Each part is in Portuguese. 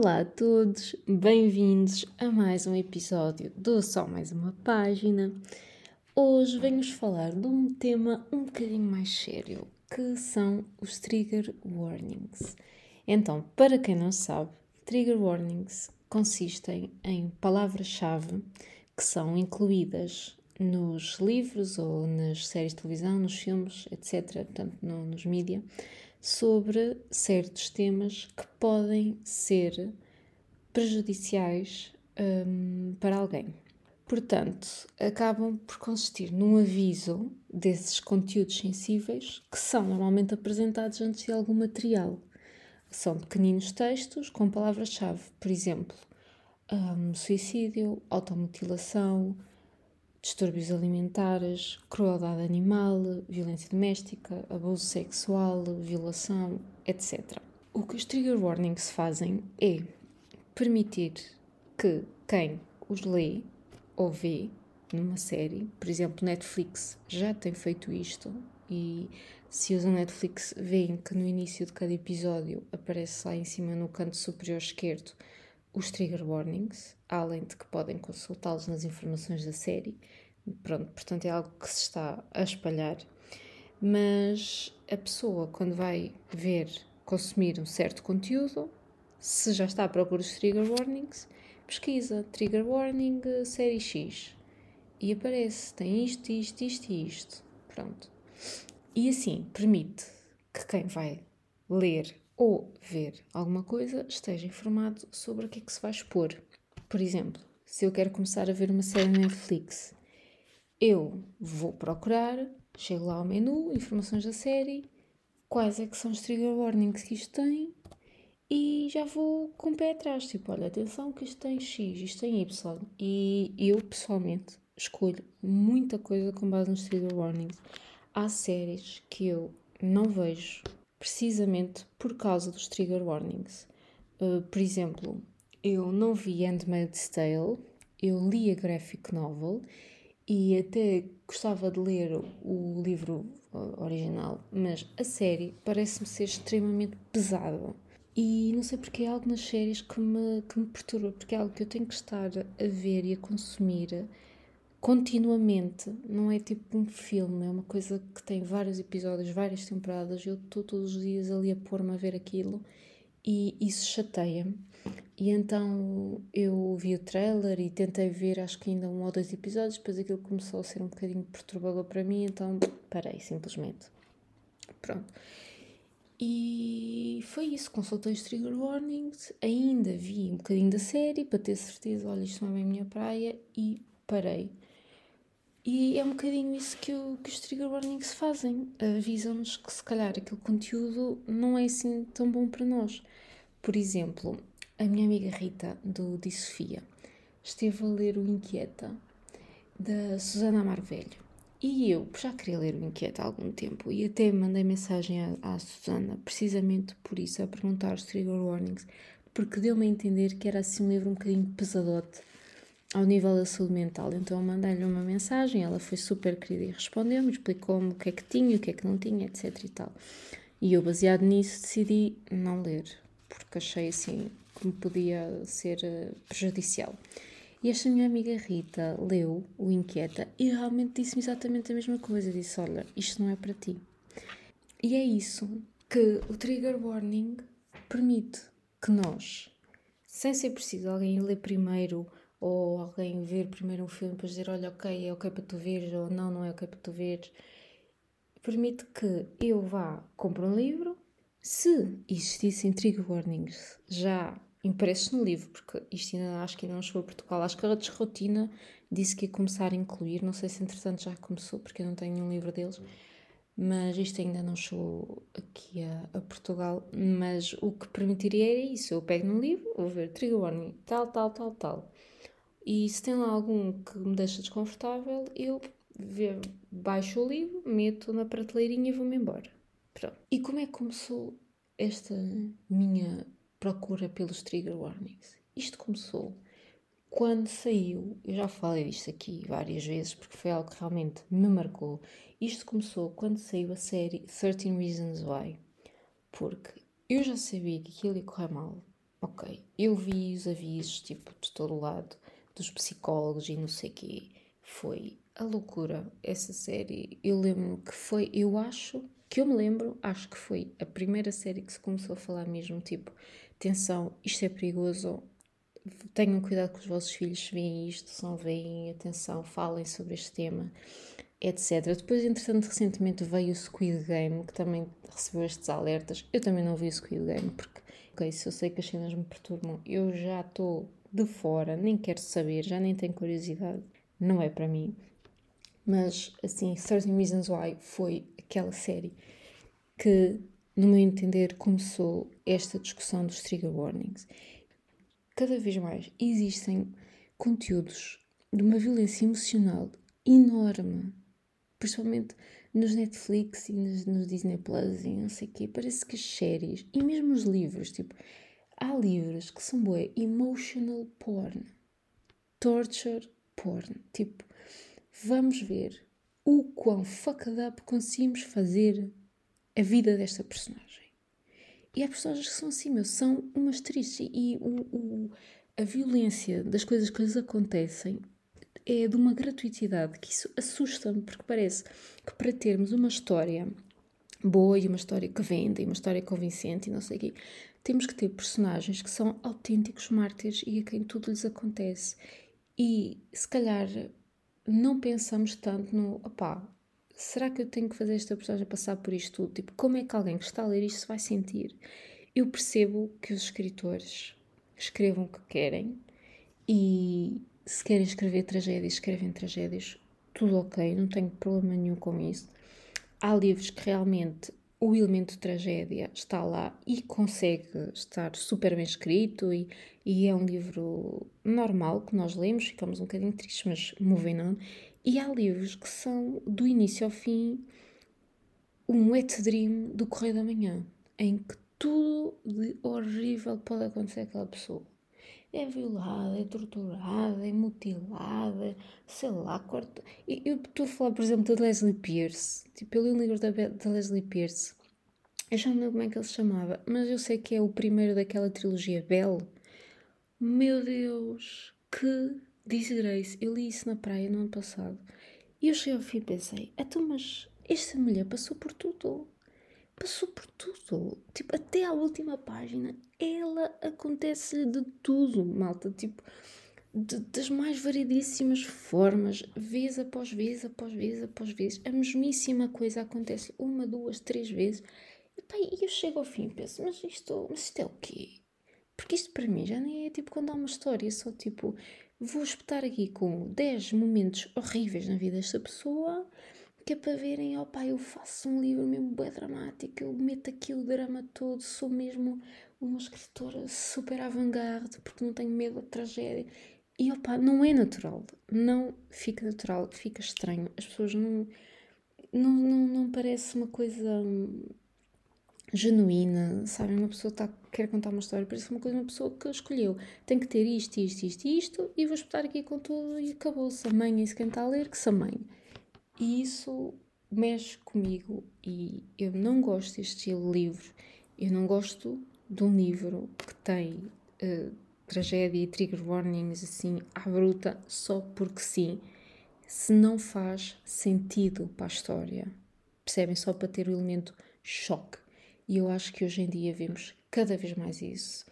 Olá a todos, bem-vindos a mais um episódio do Só Mais Uma Página. Hoje venho-vos falar de um tema um bocadinho mais sério, que são os trigger warnings. Então, para quem não sabe, trigger warnings consistem em palavras-chave que são incluídas nos livros ou nas séries de televisão, nos filmes, etc., portanto, no, nos mídias, sobre certos temas que podem ser prejudiciais um, para alguém. Portanto, acabam por consistir num aviso desses conteúdos sensíveis que são normalmente apresentados antes de algum material. São pequeninos textos com palavras-chave, por exemplo, um, suicídio, automutilação, distúrbios alimentares, crueldade animal, violência doméstica, abuso sexual, violação, etc. O que os trigger warnings fazem é permitir que quem os lê ou vê numa série, por exemplo, Netflix já tem feito isto e se usam Netflix veem que no início de cada episódio aparece lá em cima no canto superior esquerdo os trigger warnings, além de que podem consultá-los nas informações da série. Pronto, portanto é algo que se está a espalhar. Mas a pessoa, quando vai ver, consumir um certo conteúdo, se já está à procura dos trigger warnings, pesquisa trigger warning série X e aparece, tem isto, isto, isto e isto. Pronto. E assim permite que quem vai ler ou ver alguma coisa esteja informado sobre o que é que se vai expor. Por exemplo, se eu quero começar a ver uma série na Netflix, eu vou procurar, chego lá ao menu, informações da série, quais é que são os trigger warnings que isto tem e já vou com o pé atrás, tipo, olha, atenção que isto tem X, isto tem Y. E eu, pessoalmente, escolho muita coisa com base nos trigger warnings. Há séries que eu não vejo precisamente por causa dos trigger warnings. Uh, por exemplo, eu não vi Handmaid's Tale, eu li a graphic novel e até gostava de ler o livro uh, original, mas a série parece-me ser extremamente pesada. E não sei porque é algo nas séries que me, que me perturba, porque é algo que eu tenho que estar a ver e a consumir continuamente, não é tipo um filme, é uma coisa que tem vários episódios, várias temporadas, eu estou todos os dias ali a pôr-me a ver aquilo e isso chateia-me. E então eu vi o trailer e tentei ver acho que ainda um ou dois episódios, depois aquilo começou a ser um bocadinho perturbador para mim, então parei simplesmente. Pronto. E foi isso, consultei os trigger warnings, ainda vi um bocadinho da série para ter certeza, olha, isto não é bem a minha praia e parei. E é um bocadinho isso que, o, que os trigger warnings fazem. Avisam-nos que se calhar aquele conteúdo não é assim tão bom para nós. Por exemplo, a minha amiga Rita, do Di Sofia, esteve a ler o Inquieta, da Susana Amar Velho. E eu já queria ler o Inquieta há algum tempo e até mandei mensagem à, à Susana, precisamente por isso, a perguntar os trigger warnings, porque deu-me a entender que era assim um livro um bocadinho pesadote ao nível da saúde mental. Então eu mandei-lhe uma mensagem, ela foi super querida e respondeu-me, explicou-me o que é que tinha, o que é que não tinha, etc e tal. E eu, baseado nisso, decidi não ler, porque achei assim que me podia ser uh, prejudicial. E esta minha amiga Rita leu o Inquieta e realmente disse-me exatamente a mesma coisa. Disse: Olha, isto não é para ti. E é isso que o trigger warning permite que nós, sem ser preciso alguém ler primeiro ou alguém ver primeiro um filme para dizer, olha, ok, é ok para tu veres, ou não, não é ok para tu veres, permite que eu vá, compre um livro, se existissem trigger warnings já impressos no livro, porque isto ainda acho que ainda não chegou a Portugal, acho que a Desrotina disse que ia começar a incluir, não sei se entretanto já começou, porque eu não tenho nenhum livro deles, mas isto ainda não chegou aqui a, a, Portugal, mas o que permitiria era isso, eu pego num livro, vou ver trigger warning, tal, tal, tal, tal, e se tem lá algum que me deixa desconfortável, eu baixo o livro, meto na prateleirinha e vou-me embora. Pronto. E como é que começou esta minha procura pelos trigger warnings? Isto começou quando saiu, eu já falei disto aqui várias vezes porque foi algo que realmente me marcou. Isto começou quando saiu a série 13 Reasons Why. Porque eu já sabia que aquilo ia correr mal ok, eu vi os avisos, tipo, de todo lado, dos psicólogos e não sei o quê. Foi a loucura, essa série. Eu lembro que foi, eu acho, que eu me lembro, acho que foi a primeira série que se começou a falar mesmo, tipo, atenção, isto é perigoso, tenham cuidado com os vossos filhos se veem isto, se não veem, atenção, falem sobre este tema, etc. Depois, entretanto, recentemente veio o Squid Game, que também recebeu estes alertas. Eu também não vi o Squid Game, porque, ok, se eu sei que as cenas me perturbam, eu já estou de fora, nem quero saber, já nem tenho curiosidade, não é para mim. Mas, assim, 13 Reasons Why foi aquela série que, no meu entender, começou esta discussão dos trigger warnings cada vez mais existem conteúdos de uma violência emocional enorme, principalmente nos Netflix e nos, nos Disney Plus e não sei o quê. Parece que as séries e mesmo os livros, tipo, há livros que são bué emotional porn, torture porn. Tipo, vamos ver o quão fucked up conseguimos fazer a vida desta personagem. E há personagens que são assim, meu, são umas tristes. E o, o, a violência das coisas que lhes acontecem é de uma gratuitidade que isso assusta-me, porque parece que para termos uma história boa e uma história que vende e uma história convincente e não sei o quê, temos que ter personagens que são autênticos mártires e a quem tudo lhes acontece. E se calhar não pensamos tanto no, opá, será que eu tenho que fazer esta personagem passar por isto tudo? Tipo, como é que alguém que está a ler isto vai sentir? Eu percebo que os escritores escrevam o que querem e se querem escrever tragédias, escrevem tragédias, tudo ok, não tenho problema nenhum com isso. Há livros que realmente o elemento de tragédia está lá e consegue estar super bem escrito e, e é um livro normal que nós lemos, ficamos um bocadinho tristes, mas moving on. E há livros que são, do início ao fim, um wet dream do Correio da Manhã, em que tudo de horrível pode acontecer àquela pessoa. É violada, é torturada, é mutilada, sei lá, corta. Eu estou a falar, por exemplo, da Leslie Pierce. Tipo, eu li um livro da, da Leslie Pierce. Eu já não lembro como é que ele se chamava, mas eu sei que é o primeiro daquela trilogia Belle. Meu Deus, que Grace, eu li isso na praia no ano passado. E eu cheguei ao fim e pensei, então mas esta mulher passou por tudo. Passou por tudo. Tipo, até à última página, ela acontece de tudo, malta. Tipo, de, das mais variedíssimas formas, vez após vez, após vez, após vez. A mesmíssima coisa acontece uma, duas, três vezes. E, pá, eu chego ao fim e penso, mas isto, mas isto é o quê? Porque isto para mim já nem é tipo quando há uma história, só tipo, vou espetar aqui com 10 momentos horríveis na vida desta pessoa, que é para verem, ó oh, pá, eu faço um livro mesmo bem dramático, eu meto aqui o drama todo, sou mesmo uma escritora super avant-garde, porque não tenho medo da tragédia. E opá, não é natural, não fica natural, fica estranho. As pessoas não. Não, não, não parece uma coisa genuína, sabe? Uma pessoa tá, quer contar uma história, parece uma coisa, uma pessoa que escolheu. Tem que ter isto, isto, isto e isto, e vou espetar aqui com tudo e acabou-se. Mãe, isso quem está a ler, que se a mãe. E isso mexe comigo e eu não gosto deste estilo de livro. Eu não gosto de um livro que tem uh, tragédia e trigger warnings assim à bruta só porque sim, se não faz sentido para a história. Percebem? Só para ter o elemento choque. E eu acho que hoje em dia vemos cada vez mais isso.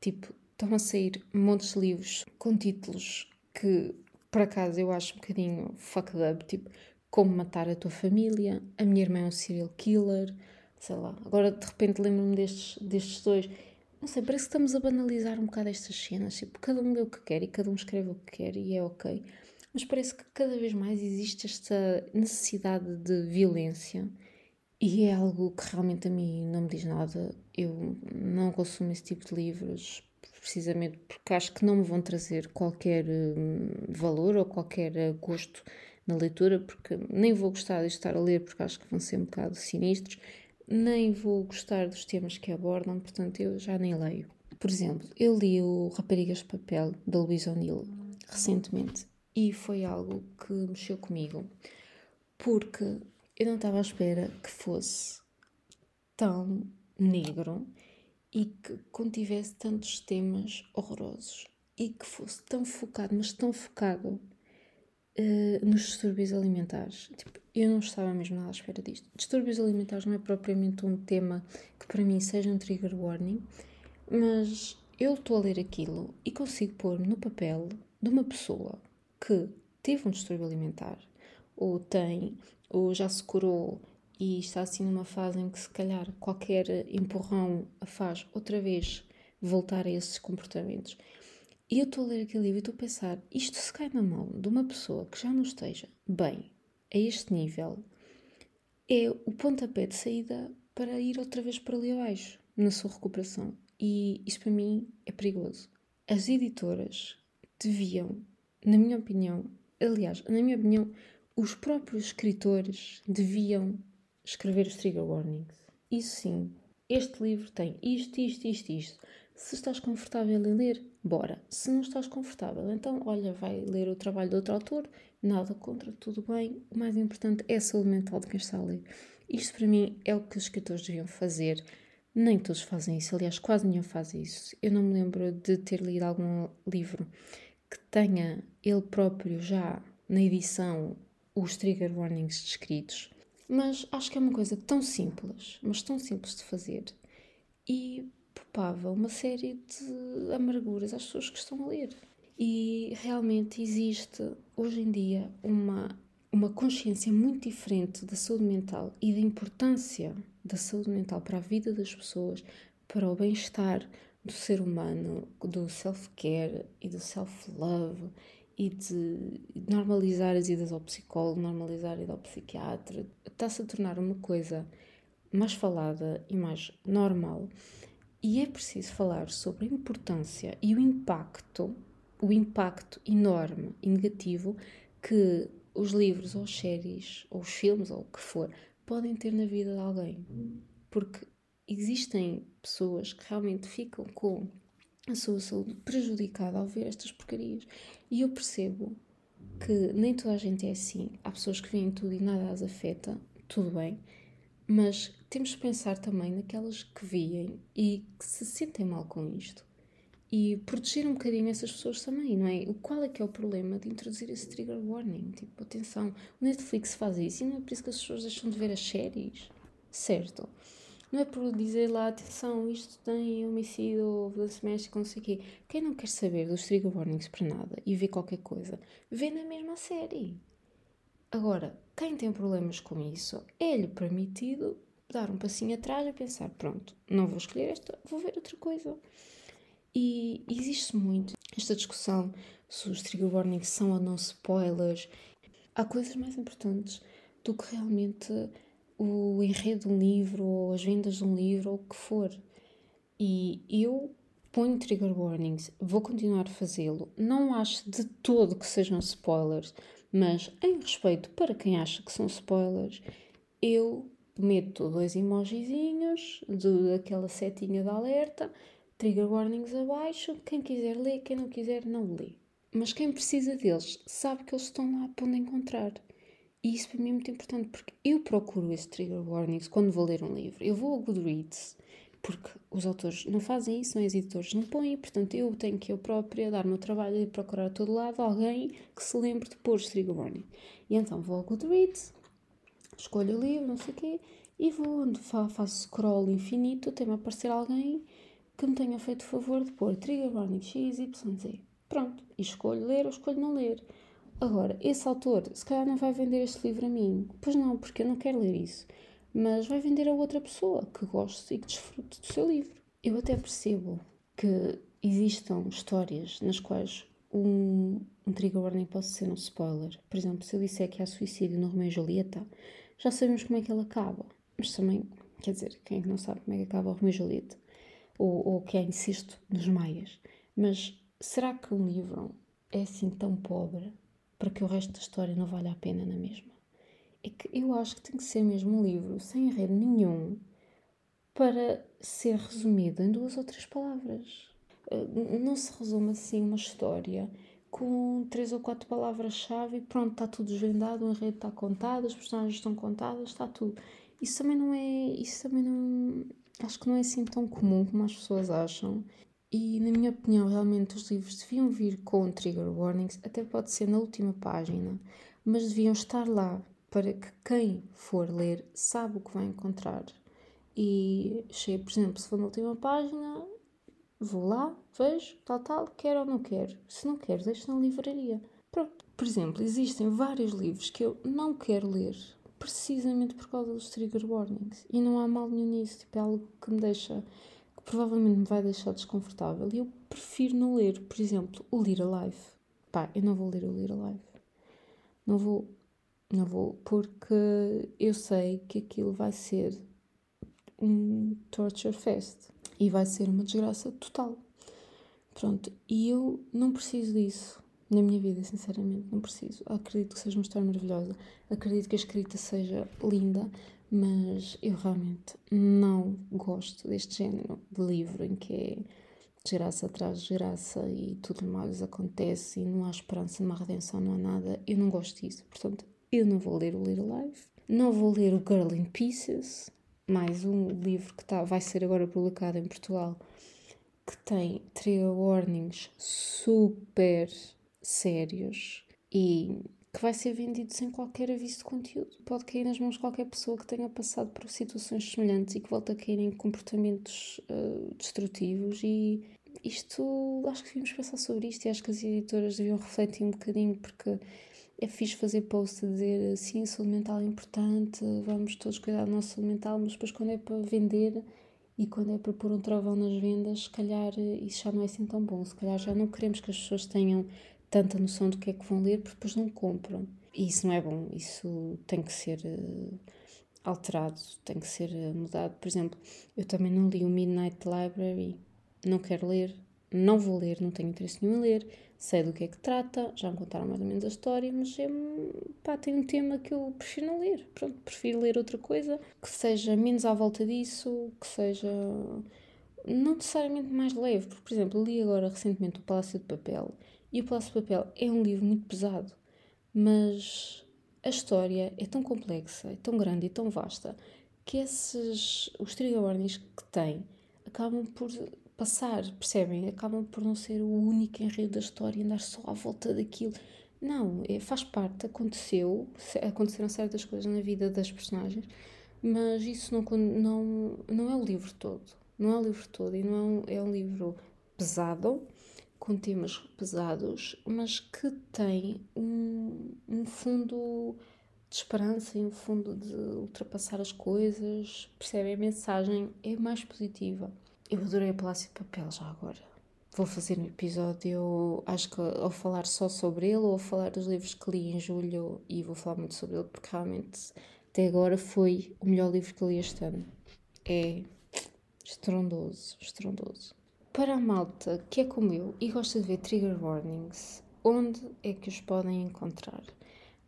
Tipo, estão a sair montes de livros com títulos que, por acaso, eu acho um bocadinho fucked up, tipo, como matar a tua família, a minha irmã é um serial killer, sei lá. Agora, de repente, lembro-me destes, destes dois. Não sei, parece que estamos a banalizar um bocado estas cenas. Tipo, cada um lê o que quer e cada um escreve o que quer e é ok. Mas parece que cada vez mais existe esta necessidade de violência e é algo que realmente a mim não me diz nada. Eu não consumo esse tipo de livros precisamente porque acho que não me vão trazer qualquer hum, valor ou qualquer eh, gosto na leitura, porque nem vou gostar de estar a ler porque acho que vão ser um bocado sinistros, nem vou gostar dos temas que abordam, portanto eu já nem leio. Por exemplo, eu li o Raparigas de Papel, da Louise O'Neill, recentemente, e foi algo que mexeu comigo, porque eu não estava à espera que fosse tão negro e que contivesse tantos temas horrorosos e que fosse tão focado, mas tão focado uh, nos distúrbios alimentares. Tipo, eu não estava mesmo nada à espera disto. Distúrbios alimentares não é propriamente um tema que para mim seja um trigger warning, mas eu estou a ler aquilo e consigo pôr-me no papel de uma pessoa que teve um distúrbio alimentar, ou tem, ou já se curou e está assim numa fase em que se calhar qualquer empurrão a faz outra vez voltar a esses comportamentos. E eu estou a ler aquele livro e estou a pensar, isto se cai na mão de uma pessoa que já não esteja bem a este nível, é o pontapé de saída para ir outra vez para ali abaixo, na sua recuperação. E isso para mim é perigoso. As editoras deviam, na minha opinião, aliás, na minha opinião, os próprios escritores deviam escrever os trigger warnings. Isso sim, este livro tem isto, isto, isto, isto. Se estás confortável em ler, bora. Se não estás confortável, então olha, vai ler o trabalho de outro autor, nada contra, tudo bem. O mais importante é a saúde mental de quem está a ler. Isto para mim é o que os escritores deviam fazer nem todos fazem isso, aliás, quase nenhum faz isso. Eu não me lembro de ter lido algum livro que tenha ele próprio já na edição os trigger warnings descritos, mas acho que é uma coisa tão simples, mas tão simples de fazer e poupava uma série de amarguras às pessoas que estão a ler. E realmente existe hoje em dia uma, uma consciência muito diferente da saúde mental e da importância da saúde mental para a vida das pessoas, para o bem-estar do ser humano, do self-care e do self-love e de normalizar as idas ao psicólogo, normalizar a ida ao psiquiatra, está-se a tornar uma coisa mais falada e mais normal. E é preciso falar sobre a importância e o impacto, o impacto enorme e negativo que os livros ou as séries ou os filmes ou o que for podem ter na vida de alguém. Porque existem pessoas que realmente ficam com a sua saúde prejudicada ao ver estas porcarias. E eu percebo que nem toda a gente é assim. Há pessoas que veem tudo e nada as afeta, tudo bem, mas temos de pensar também naquelas que veem e que se sentem mal com isto e proteger um bocadinho essas pessoas também, não é? Qual é que é o problema de introduzir esse trigger warning? Tipo, atenção, o Netflix faz isso e não é por isso que as pessoas deixam de ver as séries, certo? Não é por dizer lá, atenção, isto tem homicídio, violência doméstica, não sei o quê. Quem não quer saber dos trigger warnings para nada e vê qualquer coisa, vê na mesma série. Agora, quem tem problemas com isso, é-lhe permitido dar um passinho atrás e pensar, pronto, não vou escolher esta, vou ver outra coisa. E existe muito esta discussão se os trigger warnings são ou não spoilers. Há coisas mais importantes do que realmente o enredo de um livro ou as vendas de um livro ou o que for. E eu ponho trigger warnings, vou continuar a fazê-lo. Não acho de todo que sejam spoilers, mas em respeito para quem acha que são spoilers, eu meto dois emojizinhos daquela setinha de alerta Trigger warnings abaixo, quem quiser lê, quem não quiser não lê. Mas quem precisa deles sabe que eles estão lá para onde encontrar. E isso para mim é muito importante porque eu procuro esse trigger warnings quando vou ler um livro. Eu vou ao Goodreads porque os autores não fazem isso, não os editores não põem, portanto eu tenho que eu própria dar o meu trabalho e procurar a todo lado alguém que se lembre de pôr trigger warning. E então vou ao Goodreads, escolho o livro, não sei o quê, e vou onde faço scroll infinito até me aparecer alguém que me tenha feito o favor de pôr trigger warning X, Y, Z. Pronto, e escolho ler ou escolho não ler. Agora, esse autor, se calhar não vai vender este livro a mim. Pois não, porque eu não quero ler isso. Mas vai vender a outra pessoa que goste e que desfrute do seu livro. Eu até percebo que existam histórias nas quais um, um trigger warning pode ser um spoiler. Por exemplo, se eu disser que há suicídio no Romeo e Julieta, já sabemos como é que ele acaba. Mas também, quer dizer, quem é que não sabe como é que acaba o Romeo e Julieta? ou, ou que é insisto nos maias. Mas será que um livro é assim tão pobre para que o resto da história não valha a pena na mesma? É que eu acho que tem que ser mesmo um livro sem enredo nenhum para ser resumido em duas ou três palavras. Eh, não se resume assim uma história com três ou quatro palavras-chave e pronto, está tudo desvendado, o enredo está contado, as personagens estão contadas, está tudo. isso também não é. Isso também não. Acho que não é assim tão comum como as pessoas acham. E, na minha opinião, realmente os livros deviam vir com trigger warnings, até pode ser na última página, mas deviam estar lá para que quem for ler sabe o que vai encontrar. E, chego, por exemplo, se for na última página, vou lá, vejo, tal, tal, quero ou não quero. Se não quero, deixo na livraria. Pronto. Por exemplo, existem vários livros que eu não quero ler precisamente por causa dos trigger warnings. E não há mal nenhum nisso. Tipo, é algo que me deixa. Que provavelmente me vai deixar desconfortável. E eu prefiro não ler. Por exemplo, o Lir Alive. Pá, eu não vou ler o Lir Alive. Não vou. Não vou. Porque eu sei que aquilo vai ser um torture fest. E vai ser uma desgraça total. Pronto. E eu não preciso disso na minha vida, sinceramente, não preciso. Acredito que seja uma história maravilhosa, acredito que a escrita seja linda, mas eu realmente não gosto deste género de livro em que é desgraça atrás de desgraça e tudo mais acontece e não há esperança, não há redenção, não há nada. Eu não gosto disso, portanto, eu não vou ler o Little Life, não vou ler o Girl in Pieces, mais um livro que tá, vai ser agora publicado em Portugal que tem trigger warnings super sérios e que vai ser vendido sem qualquer aviso de conteúdo. Pode cair nas mãos de qualquer pessoa que tenha passado por situações semelhantes e que volte a cair em comportamentos uh, destrutivos e isto, acho que devíamos pensar sobre isto e acho que as editoras deviam refletir um bocadinho porque é fixe fazer post a dizer sim, saúde mental é importante, vamos todos cuidar do nosso saúde mental, mas depois quando é para vender e quando é para pôr um trovão nas vendas, se calhar isso já não é assim tão bom, se calhar já não queremos que as pessoas tenham tanta noção do que é que vão ler, porque depois não compram. E isso não é bom, isso tem que ser uh, alterado, tem que ser uh, mudado. Por exemplo, eu também não li o Midnight Library, não quero ler, não vou ler, não tenho interesse nenhum em ler, sei do que é que trata, já me contaram mais ou menos a história, mas é, pá, tem um tema que eu prefiro não ler. Pronto, prefiro ler outra coisa que seja menos à volta disso, que seja não necessariamente mais leve, porque, por exemplo, li agora recentemente O Palácio de Papel e O Palácio de Papel é um livro muito pesado, mas a história é tão complexa, é tão grande e tão vasta que esses, os trigger que tem acabam por passar, percebem? Acabam por não ser o único enredo da história e andar só à volta daquilo. Não, é, faz parte, aconteceu, aconteceram certas coisas na vida das personagens, mas isso não, não, não é o livro todo. Não é o livro todo e não é um, é um livro pesado, com temas pesados, mas que tem um, um fundo de esperança e um fundo de ultrapassar as coisas. Percebem? A mensagem é mais positiva. Eu adorei a Palácio de Papel já agora. Vou fazer um episódio, acho que ou falar só sobre ele ou falar dos livros que li em julho e vou falar muito sobre ele porque realmente até agora foi o melhor livro que li este ano. É estrondoso, estrondoso. Para a malta que é como eu e gosta de ver trigger warnings, onde é que os podem encontrar?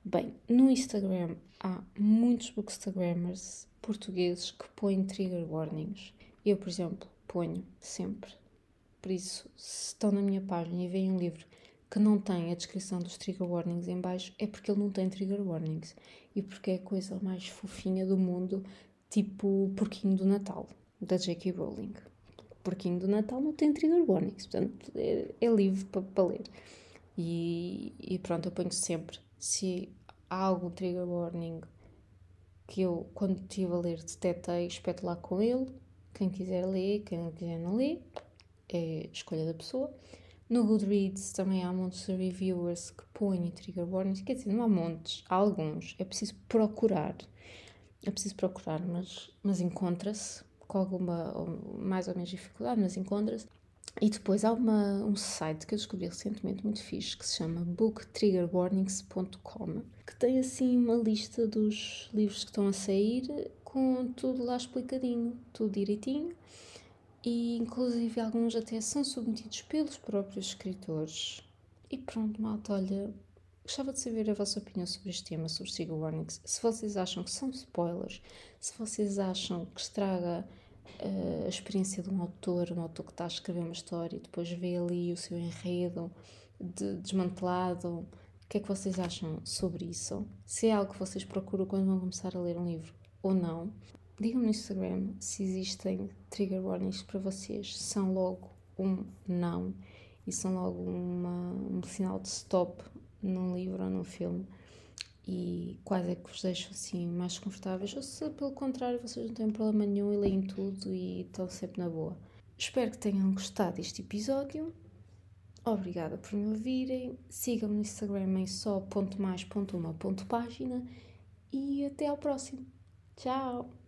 Bem, no Instagram há muitos bookstagrammers portugueses que põem trigger warnings. Eu, por exemplo, ponho sempre. Por isso, se estão na minha página e veem um livro que não tem a descrição dos trigger warnings em baixo, é porque ele não tem trigger warnings. E porque é a coisa mais fofinha do mundo, tipo Porquinho do Natal, da J.K. Rowling porquinho do Natal não tem trigger warnings, portanto é, é livre para, ler. E, e, pronto, eu ponho sempre, se há algum trigger warning que eu, quando estive a ler, detetei, espeto lá com ele. Quem quiser ler, quem não quiser não lê, é escolha da pessoa. No Goodreads também há montes de reviewers que põem trigger warnings, quer dizer, não há montes, há alguns, é preciso procurar. É preciso procurar, mas, mas encontra-se com alguma ou mais ou menos dificuldade, mas encontra-se. E depois há uma, um site que eu descobri recentemente muito fixe que se chama booktriggerwarnings.com que tem assim uma lista dos livros que estão a sair com tudo lá explicadinho, tudo direitinho e inclusive alguns até são submetidos pelos próprios escritores. E pronto, malta, olha, gostava de saber a vossa opinião sobre este tema, sobre trigger warnings. Se vocês acham que são spoilers, se vocês acham que estraga uh, a experiência de um autor, um autor que está a escrever uma história e depois vê ali o seu enredo de, desmantelado. O que é que vocês acham sobre isso? Se é algo que vocês procuram quando vão começar a ler um livro, ou não. Digam-me no Instagram se existem trigger warnings para vocês. São logo um não e são logo uma, um sinal de stop num livro ou num filme e quais é que vos deixam assim mais confortáveis ou se pelo contrário vocês não têm problema nenhum e leem tudo e estão sempre na boa. Espero que tenham gostado deste episódio. Obrigada por me ouvirem. Sigam-me no Instagram em só.mais.uma.página e até ao próximo. Tchau!